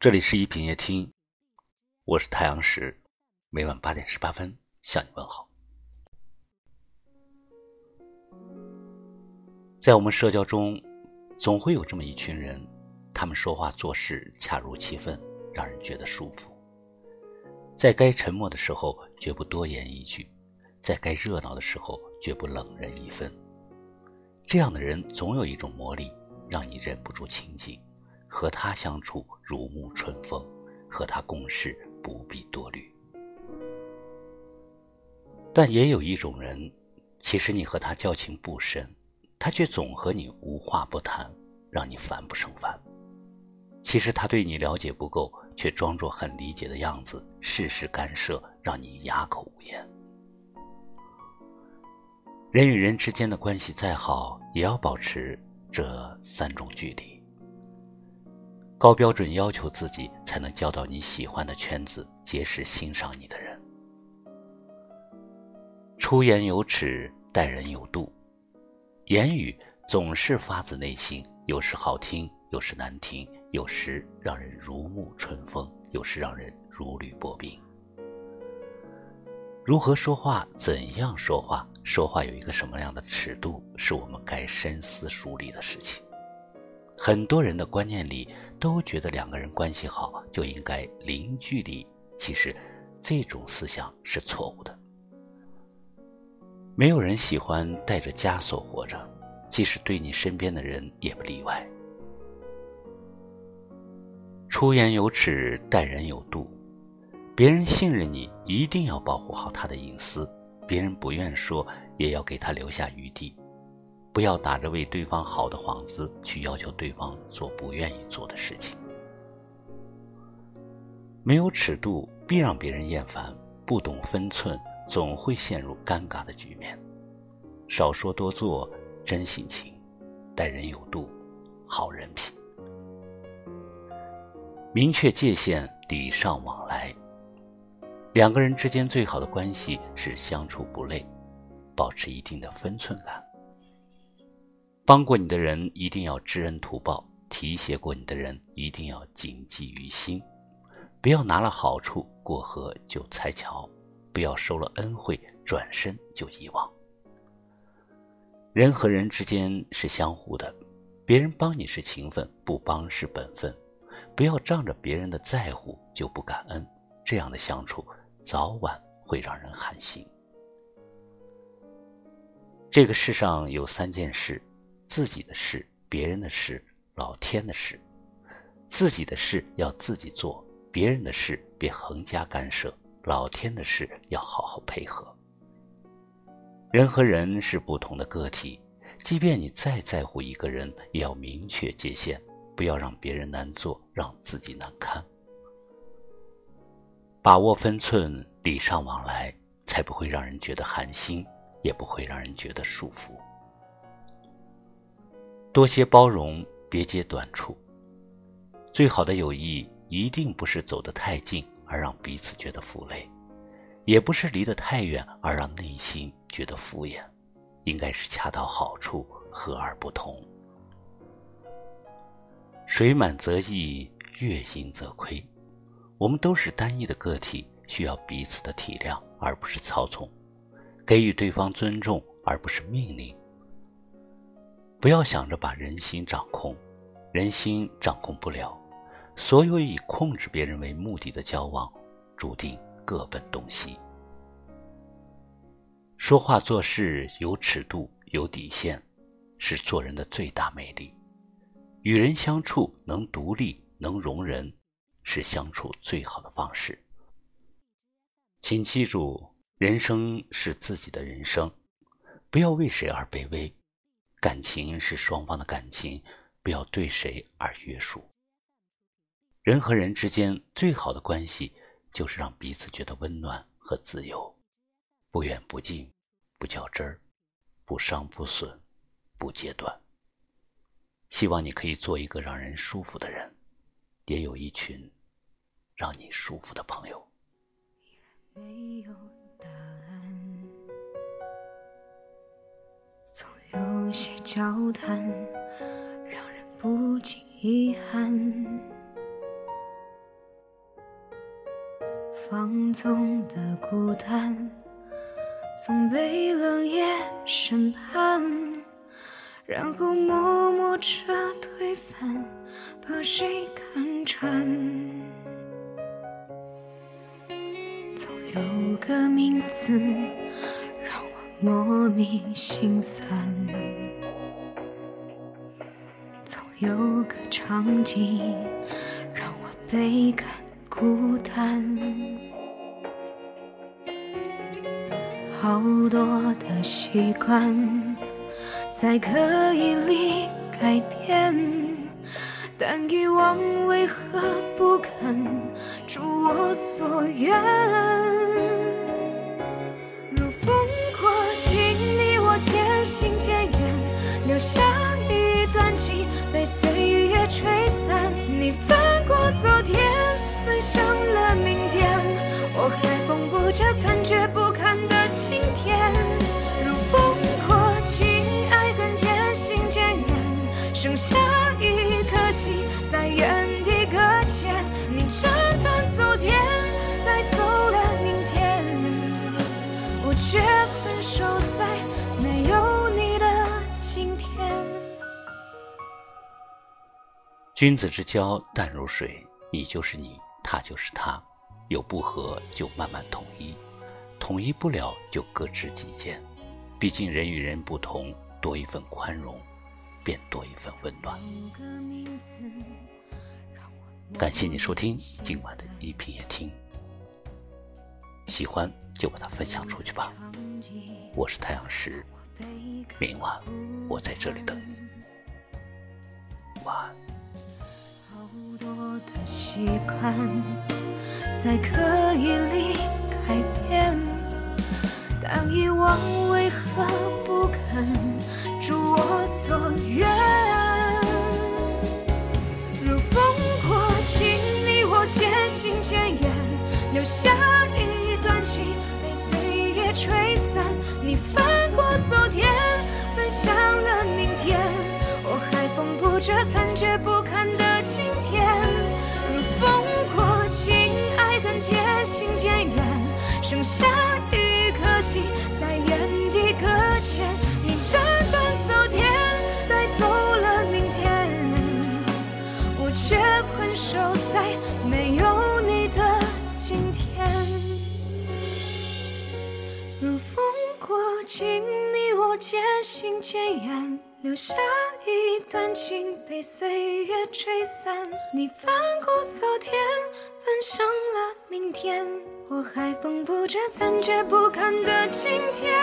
这里是一品夜听，我是太阳石，每晚八点十八分向你问好。在我们社交中，总会有这么一群人，他们说话做事恰如其分，让人觉得舒服。在该沉默的时候，绝不多言一句；在该热闹的时候，绝不冷人一分。这样的人总有一种魔力，让你忍不住亲近。和他相处如沐春风，和他共事不必多虑。但也有一种人，其实你和他交情不深，他却总和你无话不谈，让你烦不胜烦。其实他对你了解不够，却装作很理解的样子，事事干涉，让你哑口无言。人与人之间的关系再好，也要保持这三种距离。高标准要求自己，才能交到你喜欢的圈子，结识欣赏你的人。出言有尺，待人有度。言语总是发自内心，有时好听，有时难听，有时让人如沐春风，有时让人如履薄冰。如何说话，怎样说话，说话有一个什么样的尺度，是我们该深思熟虑的事情。很多人的观念里都觉得两个人关系好就应该零距离，其实这种思想是错误的。没有人喜欢带着枷锁活着，即使对你身边的人也不例外。出言有尺，待人有度。别人信任你，一定要保护好他的隐私；别人不愿说，也要给他留下余地。不要打着为对方好的幌子去要求对方做不愿意做的事情。没有尺度必让别人厌烦，不懂分寸总会陷入尴尬的局面。少说多做，真性情，待人有度，好人品。明确界限，礼尚往来。两个人之间最好的关系是相处不累，保持一定的分寸感。帮过你的人一定要知恩图报，提携过你的人一定要谨记于心，不要拿了好处过河就拆桥，不要收了恩惠转身就遗忘。人和人之间是相互的，别人帮你是情分，不帮是本分，不要仗着别人的在乎就不感恩，这样的相处早晚会让人寒心。这个世上有三件事。自己的事、别人的事、老天的事，自己的事要自己做，别人的事别横加干涉，老天的事要好好配合。人和人是不同的个体，即便你再在乎一个人，也要明确界限，不要让别人难做，让自己难堪。把握分寸，礼尚往来，才不会让人觉得寒心，也不会让人觉得束缚。多些包容，别揭短处。最好的友谊一定不是走得太近而让彼此觉得负累，也不是离得太远而让内心觉得敷衍，应该是恰到好处，和而不同。水满则溢，月盈则亏。我们都是单一的个体，需要彼此的体谅，而不是操纵；给予对方尊重，而不是命令。不要想着把人心掌控，人心掌控不了。所有以控制别人为目的的交往，注定各奔东西。说话做事有尺度、有底线，是做人的最大魅力。与人相处能独立、能容人，是相处最好的方式。请记住，人生是自己的人生，不要为谁而卑微。感情是双方的感情，不要对谁而约束。人和人之间最好的关系，就是让彼此觉得温暖和自由，不远不近，不较真儿，不伤不损，不揭短。希望你可以做一个让人舒服的人，也有一群让你舒服的朋友。没有答案。有些交谈让人不禁遗憾，放纵的孤单，总被冷眼审判，然后默默着推翻，把谁看穿？总有个名字让我莫名心酸，有个场景让我倍感。孤单，好多的习惯在刻意里改变，但遗忘为何不肯如我所愿？我还缝补着残缺不堪的今天。如风过境，爱恨渐行渐远，剩下一颗心在原地搁浅。你斩断昨天，带走了明天，我却困守在没有你的今天。君子之交淡如水，你就是你。他就是他，有不和就慢慢统一，统一不了就各执己见。毕竟人与人不同，多一份宽容，便多一份温暖。感谢你收听今晚的一品夜听，喜欢就把它分享出去吧。我是太阳石，明晚我在这里等你。晚安。的习惯在刻意里改变，但以往为何不肯祝我所愿？渐行渐远，留下一段情被岁月吹散。你翻过昨天，奔向了明天。我还缝补着残缺不堪的今天，